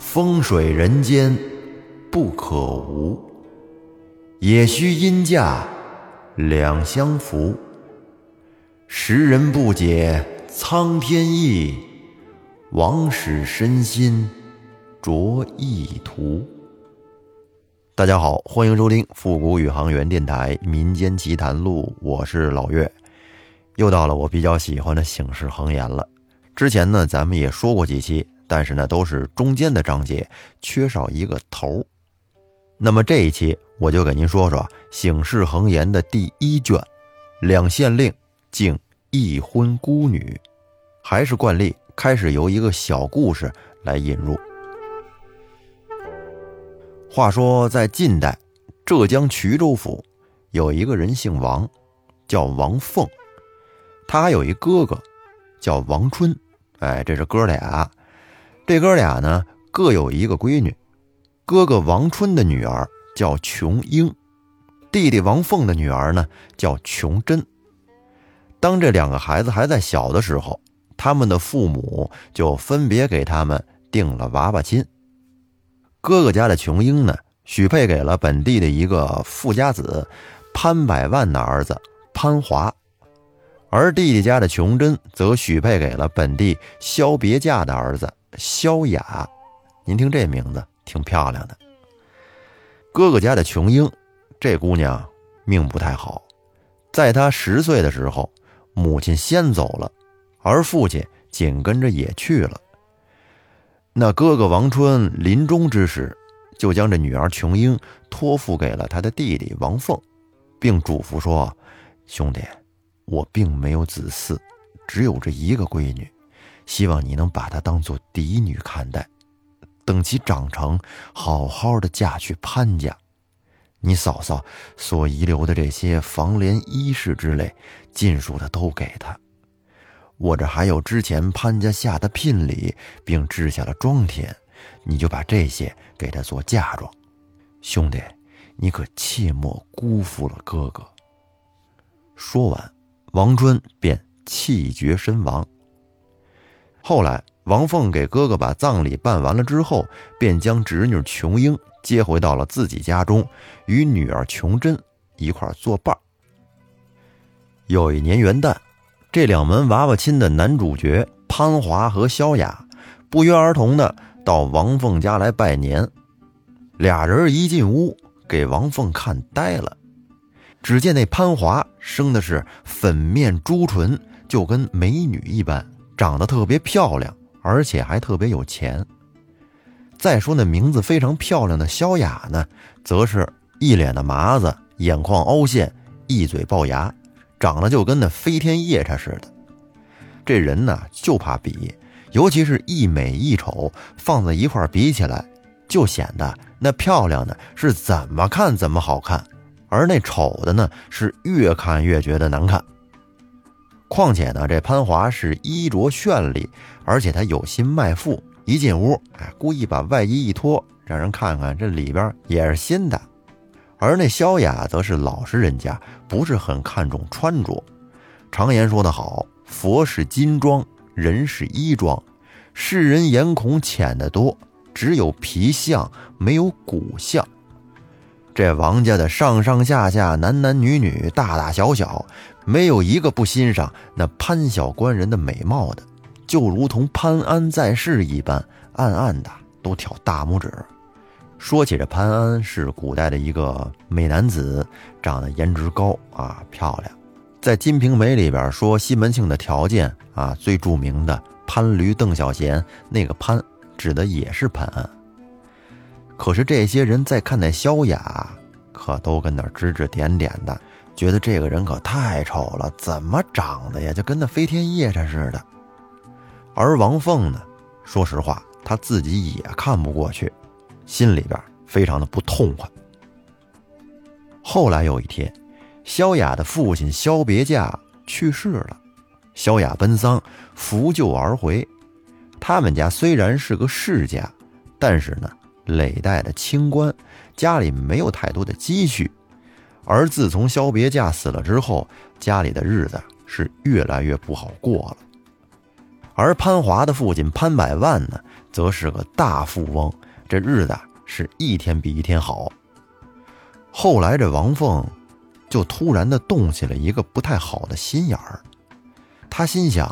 风水人间不可无，也需阴价两相扶。时人不解苍天意，枉使身心着意图。大家好，欢迎收听复古宇航员电台《民间奇谈录》，我是老岳。又到了我比较喜欢的醒世恒言了。之前呢，咱们也说过几期。但是呢，都是中间的章节，缺少一个头。那么这一期我就给您说说《醒世恒言》的第一卷，两县令敬一婚孤女。还是惯例，开始由一个小故事来引入。话说在近代，浙江衢州府有一个人姓王，叫王凤，他还有一哥哥，叫王春。哎，这是哥俩。这哥俩呢，各有一个闺女。哥哥王春的女儿叫琼英，弟弟王凤的女儿呢叫琼珍。当这两个孩子还在小的时候，他们的父母就分别给他们定了娃娃亲。哥哥家的琼英呢，许配给了本地的一个富家子潘百万的儿子潘华，而弟弟家的琼珍则许配给了本地萧别驾的儿子。萧雅，您听这名字挺漂亮的。哥哥家的琼英，这姑娘命不太好。在她十岁的时候，母亲先走了，而父亲紧跟着也去了。那哥哥王春临终之时，就将这女儿琼英托付给了他的弟弟王凤，并嘱咐说：“兄弟，我并没有子嗣，只有这一个闺女。”希望你能把她当做嫡女看待，等其长成，好好的嫁去潘家。你嫂嫂所遗留的这些房帘、衣饰之类，尽数的都给她。我这还有之前潘家下的聘礼，并置下了庄田，你就把这些给她做嫁妆。兄弟，你可切莫辜负了哥哥。说完，王春便气绝身亡。后来，王凤给哥哥把葬礼办完了之后，便将侄女琼英接回到了自己家中，与女儿琼珍一块作伴。有一年元旦，这两门娃娃亲的男主角潘华和萧雅不约而同的到王凤家来拜年。俩人一进屋，给王凤看呆了。只见那潘华生的是粉面朱唇，就跟美女一般。长得特别漂亮，而且还特别有钱。再说那名字非常漂亮的萧雅呢，则是一脸的麻子，眼眶凹陷，一嘴龅牙，长得就跟那飞天夜叉似的。这人呢就怕比，尤其是一美一丑放在一块比起来，就显得那漂亮的是怎么看怎么好看，而那丑的呢是越看越觉得难看。况且呢，这潘华是衣着绚丽，而且他有心卖富。一进屋，哎，故意把外衣一脱，让人看看这里边也是新的。而那萧雅则是老实人家，不是很看重穿着。常言说得好，佛是金装，人是衣装。世人眼孔浅得多，只有皮相，没有骨相。这王家的上上下下、男男女女、大大小小，没有一个不欣赏那潘小官人的美貌的，就如同潘安在世一般，暗暗的都挑大拇指。说起这潘安，是古代的一个美男子，长得颜值高啊，漂亮。在《金瓶梅》里边说西门庆的条件啊，最著名的潘驴邓小闲，那个潘指的也是潘安。可是这些人在看那萧雅，可都跟那指指点点的，觉得这个人可太丑了，怎么长得呀，就跟那飞天夜叉似的。而王凤呢，说实话，他自己也看不过去，心里边非常的不痛快。后来有一天，萧雅的父亲萧别驾去世了，萧雅奔丧，扶柩而回。他们家虽然是个世家，但是呢。累代的清官，家里没有太多的积蓄，而自从萧别驾死了之后，家里的日子是越来越不好过了。而潘华的父亲潘百万呢，则是个大富翁，这日子是一天比一天好。后来这王凤就突然的动起了一个不太好的心眼儿，他心想：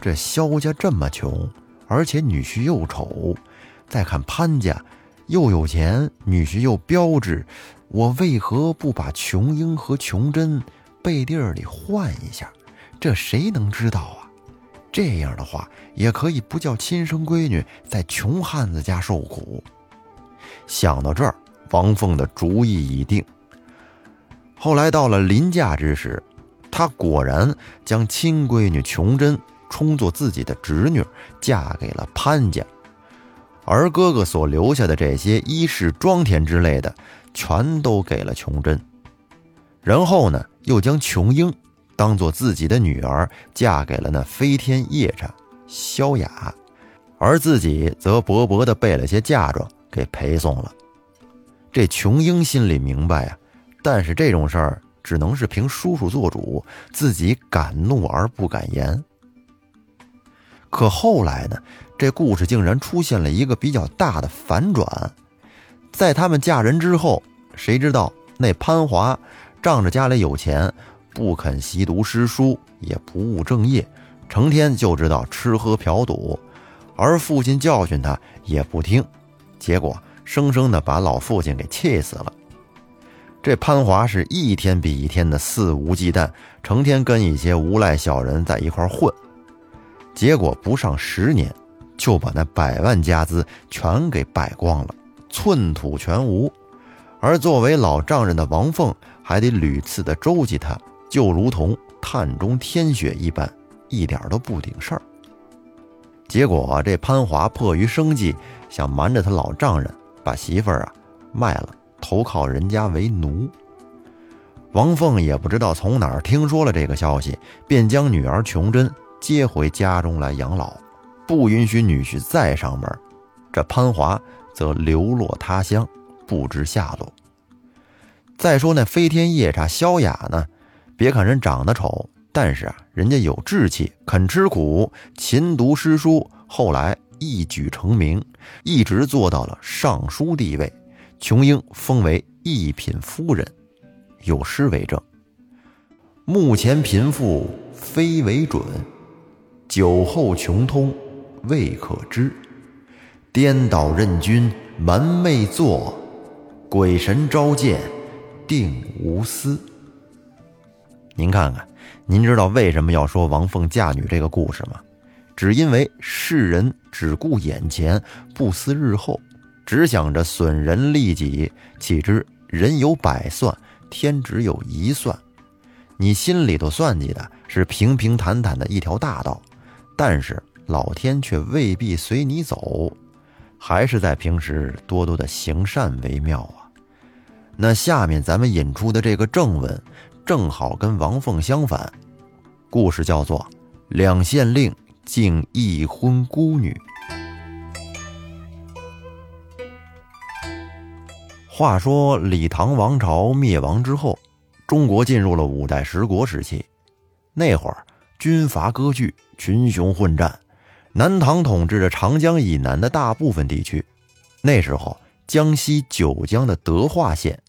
这萧家这么穷，而且女婿又丑，再看潘家又有钱，女婿又标致，我为何不把琼英和琼珍背地里换一下？这谁能知道啊？这样的话，也可以不叫亲生闺女在穷汉子家受苦。想到这儿，王凤的主意已定。后来到了临嫁之时，他果然将亲闺女琼珍充作自己的侄女，嫁给了潘家，而哥哥所留下的这些衣饰装田之类的，全都给了琼珍。然后呢，又将琼英。当做自己的女儿嫁给了那飞天夜叉萧雅，而自己则薄薄的备了些嫁妆给陪送了。这琼英心里明白呀，但是这种事儿只能是凭叔叔做主，自己敢怒而不敢言。可后来呢，这故事竟然出现了一个比较大的反转，在他们嫁人之后，谁知道那潘华仗着家里有钱。不肯习读诗书，也不务正业，成天就知道吃喝嫖赌，而父亲教训他也不听，结果生生的把老父亲给气死了。这潘华是一天比一天的肆无忌惮，成天跟一些无赖小人在一块混，结果不上十年，就把那百万家资全给败光了，寸土全无。而作为老丈人的王凤，还得屡次的周济他。就如同炭中添雪一般，一点都不顶事儿。结果这潘华迫于生计，想瞒着他老丈人，把媳妇儿啊卖了，投靠人家为奴。王凤也不知道从哪儿听说了这个消息，便将女儿琼珍接回家中来养老，不允许女婿再上门。这潘华则流落他乡，不知下落。再说那飞天夜叉萧雅呢？别看人长得丑，但是啊，人家有志气，肯吃苦，勤读诗书，后来一举成名，一直做到了尚书地位。琼英封为一品夫人，有诗为证：“目前贫富非为准，酒后穷通未可知。颠倒任君瞒昧作，鬼神召见定无私。”您看看，您知道为什么要说王凤嫁女这个故事吗？只因为世人只顾眼前，不思日后，只想着损人利己。岂知人有百算，天只有一算。你心里头算计的是平平坦坦的一条大道，但是老天却未必随你走，还是在平时多多的行善为妙啊。那下面咱们引出的这个正文。正好跟王凤相反，故事叫做《两县令竟一婚孤女》。话说李唐王朝灭亡之后，中国进入了五代十国时期。那会儿军阀割据，群雄混战，南唐统治着长江以南的大部分地区。那时候江西九江的德化县，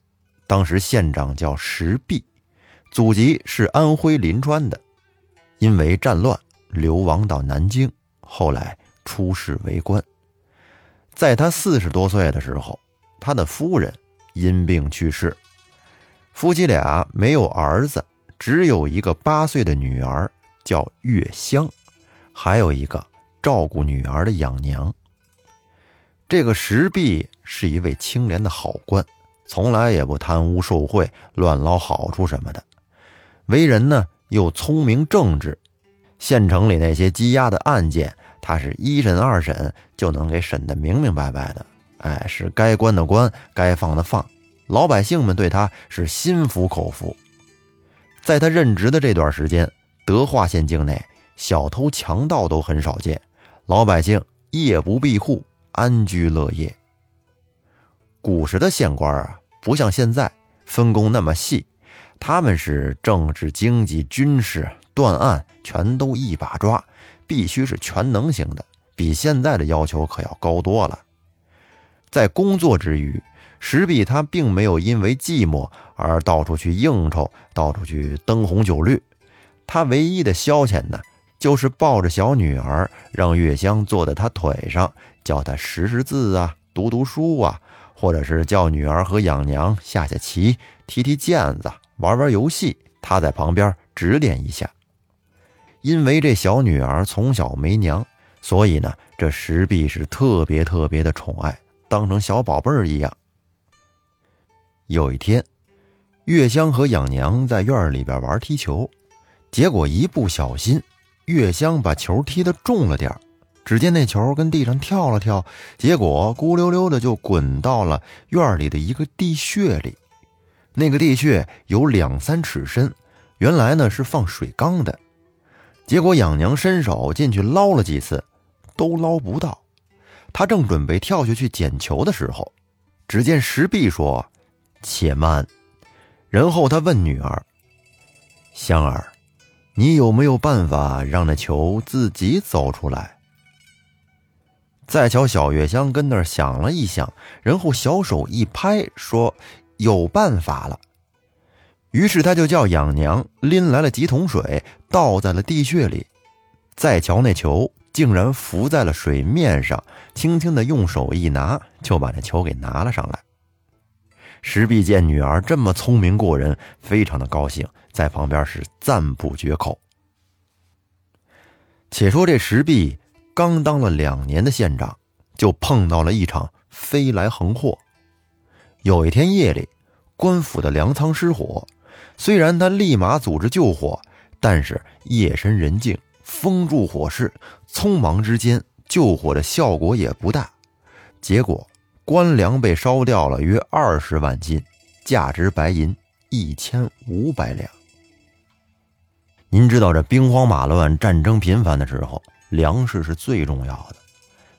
当时县长叫石壁。祖籍是安徽临川的，因为战乱流亡到南京，后来出仕为官。在他四十多岁的时候，他的夫人因病去世，夫妻俩没有儿子，只有一个八岁的女儿，叫月香，还有一个照顾女儿的养娘。这个石壁是一位清廉的好官，从来也不贪污受贿、乱捞好处什么的。为人呢又聪明正直，县城里那些积压的案件，他是一审二审就能给审得明明白白的。哎，是该关的关，该放的放，老百姓们对他是心服口服。在他任职的这段时间，德化县境内小偷强盗都很少见，老百姓夜不闭户，安居乐业。古时的县官啊，不像现在分工那么细。他们是政治、经济、军事断案全都一把抓，必须是全能型的，比现在的要求可要高多了。在工作之余，石壁他并没有因为寂寞而到处去应酬，到处去灯红酒绿。他唯一的消遣呢，就是抱着小女儿，让月香坐在他腿上，教她识识字啊，读读书啊，或者是叫女儿和养娘下下棋、踢踢毽子、玩玩游戏，他在旁边指点一下。因为这小女儿从小没娘，所以呢，这石壁是特别特别的宠爱，当成小宝贝儿一样。有一天，月香和养娘在院里边玩踢球。结果一不小心，月香把球踢得重了点只见那球跟地上跳了跳，结果咕溜溜的就滚到了院里的一个地穴里。那个地穴有两三尺深，原来呢是放水缸的。结果养娘伸手进去捞了几次，都捞不到。他正准备跳下去捡球的时候，只见石壁说：“且慢。”然后他问女儿：“香儿。”你有没有办法让那球自己走出来？再瞧小月香跟那儿想了一想，然后小手一拍，说：“有办法了。”于是他就叫养娘拎来了几桶水，倒在了地穴里。再瞧那球，竟然浮在了水面上，轻轻的用手一拿，就把那球给拿了上来。石壁见女儿这么聪明过人，非常的高兴。在旁边是赞不绝口。且说这石壁刚当了两年的县长，就碰到了一场飞来横祸。有一天夜里，官府的粮仓失火，虽然他立马组织救火，但是夜深人静，风助火势，匆忙之间救火的效果也不大。结果官粮被烧掉了约二十万斤，价值白银一千五百两。您知道这兵荒马乱、战争频繁的时候，粮食是最重要的。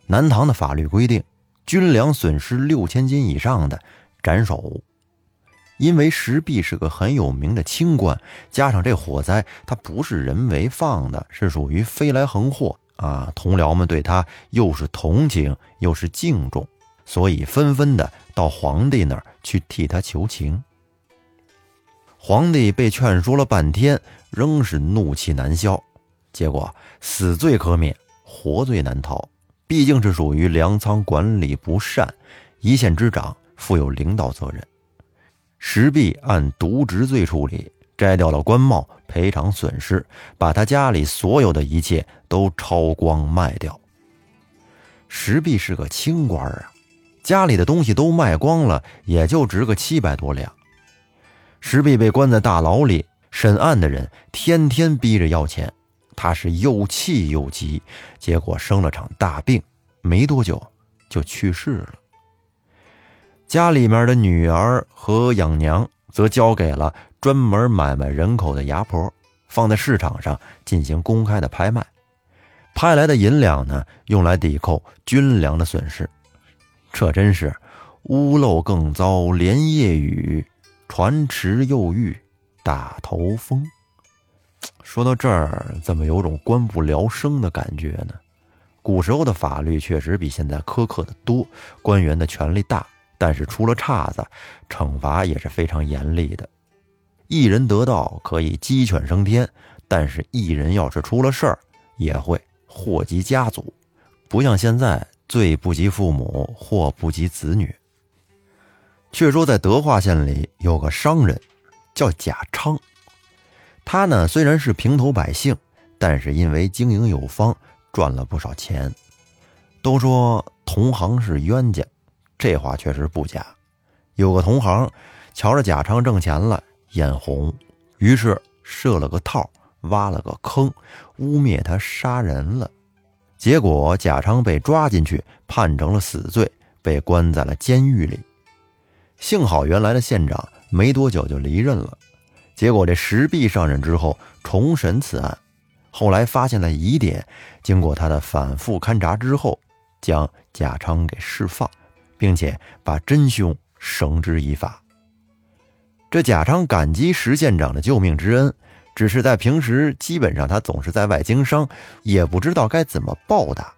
南唐的法律规定，军粮损失六千斤以上的斩首。因为石壁是个很有名的清官，加上这火灾他不是人为放的，是属于飞来横祸啊！同僚们对他又是同情又是敬重，所以纷纷的到皇帝那儿去替他求情。皇帝被劝说了半天，仍是怒气难消。结果死罪可免，活罪难逃。毕竟是属于粮仓管理不善，一县之长负有领导责任。石壁按渎职罪处理，摘掉了官帽，赔偿损失，把他家里所有的一切都抄光卖掉。石壁是个清官啊，家里的东西都卖光了，也就值个七百多两。石壁被关在大牢里，审案的人天天逼着要钱，他是又气又急，结果生了场大病，没多久就去世了。家里面的女儿和养娘则交给了专门买卖人口的牙婆，放在市场上进行公开的拍卖，拍来的银两呢，用来抵扣军粮的损失。这真是屋漏更遭连夜雨。船迟又遇打头风。说到这儿，怎么有种官不聊生的感觉呢？古时候的法律确实比现在苛刻的多，官员的权力大，但是出了岔子，惩罚也是非常严厉的。一人得道可以鸡犬升天，但是一人要是出了事儿，也会祸及家族。不像现在，罪不及父母，祸不及子女。却说，在德化县里有个商人，叫贾昌。他呢虽然是平头百姓，但是因为经营有方，赚了不少钱。都说同行是冤家，这话确实不假。有个同行瞧着贾昌挣钱了，眼红，于是设了个套，挖了个坑，污蔑他杀人了。结果贾昌被抓进去，判成了死罪，被关在了监狱里。幸好原来的县长没多久就离任了，结果这石壁上任之后重审此案，后来发现了疑点，经过他的反复勘查之后，将贾昌给释放，并且把真凶绳之以法。这贾昌感激石县长的救命之恩，只是在平时，基本上他总是在外经商，也不知道该怎么报答。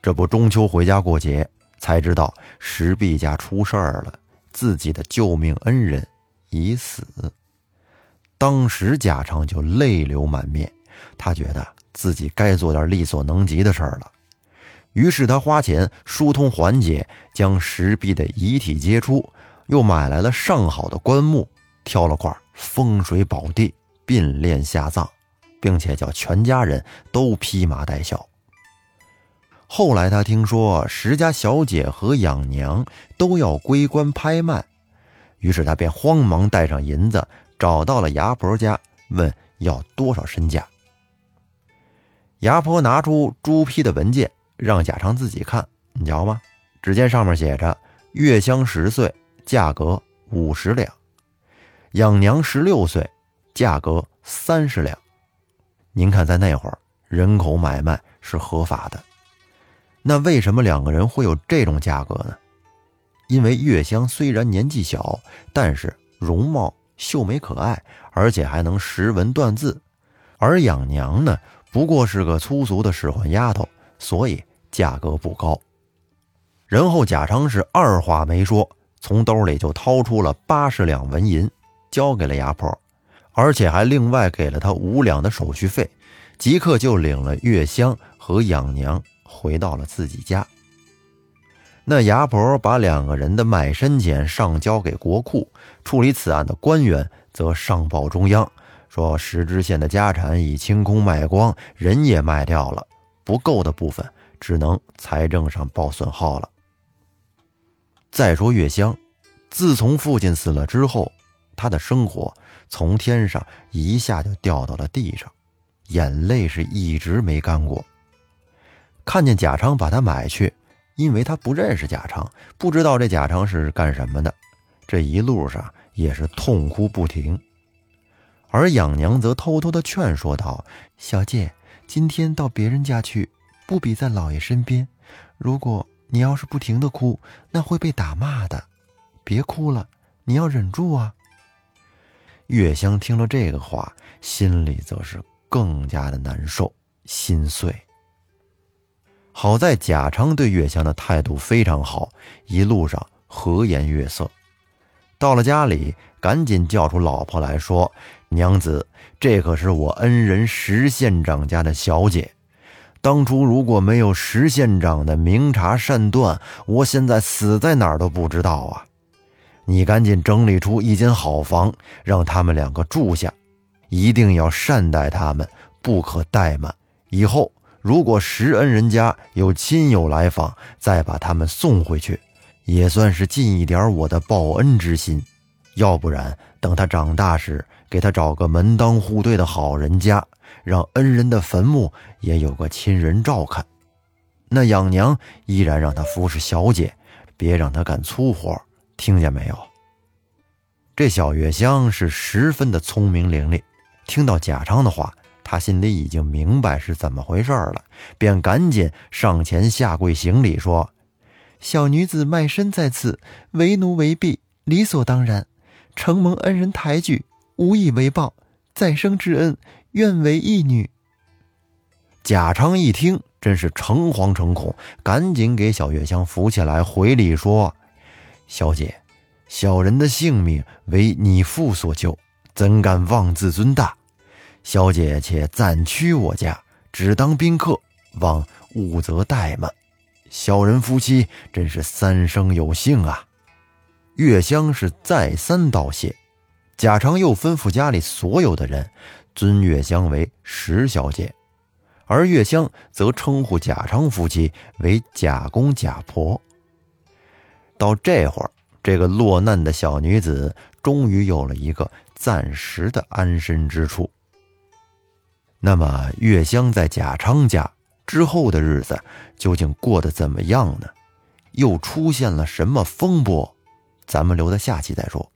这不，中秋回家过节，才知道石壁家出事儿了，自己的救命恩人已死。当时贾昌就泪流满面，他觉得自己该做点力所能及的事儿了。于是他花钱疏通环节，将石壁的遗体接出，又买来了上好的棺木，挑了块风水宝地并殓下葬，并且叫全家人都披麻戴孝。后来他听说石家小姐和养娘都要归官拍卖，于是他便慌忙带上银子。找到了牙婆家，问要多少身价。牙婆拿出朱批的文件，让贾昌自己看。你瞧吧？只见上面写着：月香十岁，价格五十两；养娘十六岁，价格三十两。您看，在那会儿，人口买卖是合法的。那为什么两个人会有这种价格呢？因为月香虽然年纪小，但是容貌。秀美可爱，而且还能识文断字，而养娘呢，不过是个粗俗的使唤丫头，所以价格不高。然后贾昌是二话没说，从兜里就掏出了八十两纹银，交给了牙婆，而且还另外给了他五两的手续费，即刻就领了月香和养娘回到了自己家。那牙婆把两个人的卖身钱上交给国库，处理此案的官员则上报中央，说石知县的家产已清空卖光，人也卖掉了，不够的部分只能财政上报损耗了。再说月香，自从父亲死了之后，她的生活从天上一下就掉到了地上，眼泪是一直没干过。看见贾昌把他买去。因为他不认识贾昌，不知道这贾昌是干什么的，这一路上也是痛哭不停。而养娘则偷偷的劝说道：“小姐，今天到别人家去，不比在老爷身边。如果你要是不停的哭，那会被打骂的。别哭了，你要忍住啊。”月香听了这个话，心里则是更加的难受、心碎。好在贾昌对月香的态度非常好，一路上和颜悦色。到了家里，赶紧叫出老婆来说：“娘子，这可是我恩人石县长家的小姐。当初如果没有石县长的明察善断，我现在死在哪儿都不知道啊！你赶紧整理出一间好房，让他们两个住下，一定要善待他们，不可怠慢。以后。”如果石恩人家有亲友来访，再把他们送回去，也算是尽一点我的报恩之心。要不然，等他长大时，给他找个门当户对的好人家，让恩人的坟墓也有个亲人照看。那养娘依然让他服侍小姐，别让他干粗活，听见没有？这小月香是十分的聪明伶俐，听到贾昌的话。他心里已经明白是怎么回事了，便赶紧上前下跪行礼，说：“小女子卖身在此，为奴为婢，理所当然。承蒙恩人抬举，无以为报，再生之恩，愿为义女。”贾昌一听，真是诚惶诚恐，赶紧给小月香扶起来，回礼说：“小姐，小人的性命为你父所救，怎敢妄自尊大？”小姐且暂屈我家，只当宾客，望勿责怠慢。小人夫妻真是三生有幸啊！月香是再三道谢，贾昌又吩咐家里所有的人尊月香为石小姐，而月香则称呼贾昌夫妻为贾公贾婆。到这会儿，这个落难的小女子终于有了一个暂时的安身之处。那么，月香在贾昌家之后的日子究竟过得怎么样呢？又出现了什么风波？咱们留在下期再说。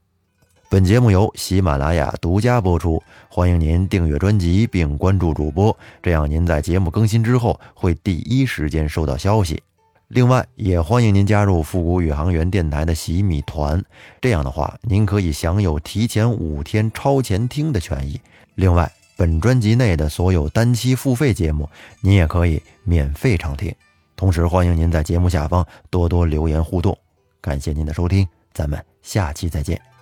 本节目由喜马拉雅独家播出，欢迎您订阅专辑并关注主播，这样您在节目更新之后会第一时间收到消息。另外，也欢迎您加入复古宇航员电台的洗米团，这样的话，您可以享有提前五天超前听的权益。另外，本专辑内的所有单期付费节目，您也可以免费畅听。同时，欢迎您在节目下方多多留言互动。感谢您的收听，咱们下期再见。